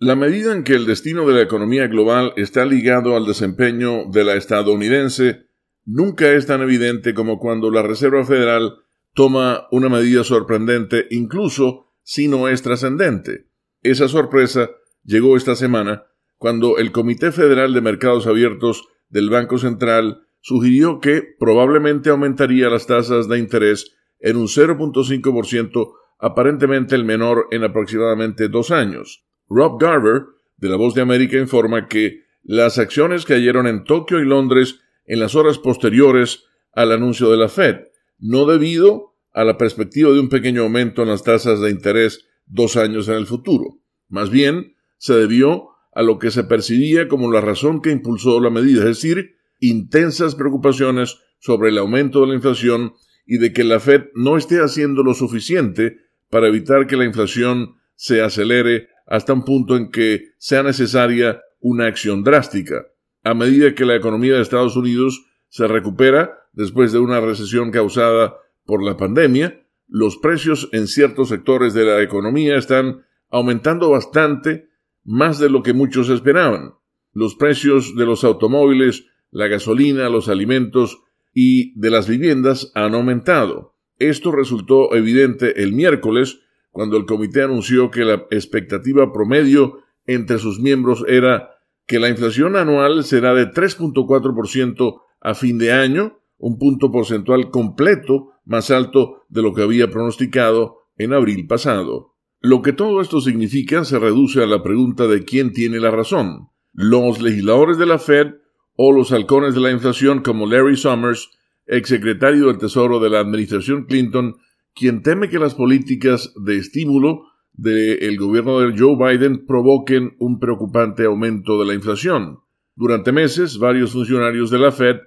La medida en que el destino de la economía global está ligado al desempeño de la estadounidense nunca es tan evidente como cuando la Reserva Federal toma una medida sorprendente, incluso si no es trascendente. Esa sorpresa llegó esta semana cuando el Comité Federal de Mercados Abiertos del Banco Central sugirió que probablemente aumentaría las tasas de interés en un 0.5%, aparentemente el menor en aproximadamente dos años. Rob Garver, de La Voz de América, informa que las acciones cayeron en Tokio y Londres en las horas posteriores al anuncio de la Fed, no debido a la perspectiva de un pequeño aumento en las tasas de interés dos años en el futuro. Más bien, se debió a lo que se percibía como la razón que impulsó la medida, es decir, intensas preocupaciones sobre el aumento de la inflación y de que la Fed no esté haciendo lo suficiente para evitar que la inflación se acelere hasta un punto en que sea necesaria una acción drástica. A medida que la economía de Estados Unidos se recupera después de una recesión causada por la pandemia, los precios en ciertos sectores de la economía están aumentando bastante más de lo que muchos esperaban. Los precios de los automóviles, la gasolina, los alimentos y de las viviendas han aumentado. Esto resultó evidente el miércoles cuando el comité anunció que la expectativa promedio entre sus miembros era que la inflación anual será de 3.4% a fin de año, un punto porcentual completo más alto de lo que había pronosticado en abril pasado. Lo que todo esto significa se reduce a la pregunta de quién tiene la razón, los legisladores de la Fed o los halcones de la inflación como Larry Summers, exsecretario del Tesoro de la administración Clinton, quien teme que las políticas de estímulo del gobierno de Joe Biden provoquen un preocupante aumento de la inflación. Durante meses, varios funcionarios de la Fed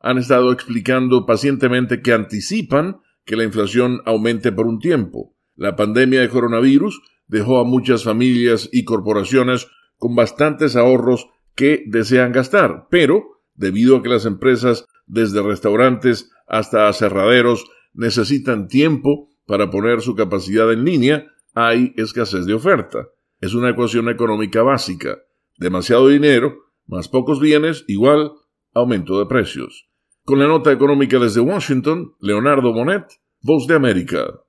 han estado explicando pacientemente que anticipan que la inflación aumente por un tiempo. La pandemia de coronavirus dejó a muchas familias y corporaciones con bastantes ahorros que desean gastar, pero debido a que las empresas, desde restaurantes hasta aserraderos, necesitan tiempo para poner su capacidad en línea, hay escasez de oferta. Es una ecuación económica básica. Demasiado dinero, más pocos bienes, igual aumento de precios. Con la nota económica desde Washington, Leonardo Bonet, Voz de América.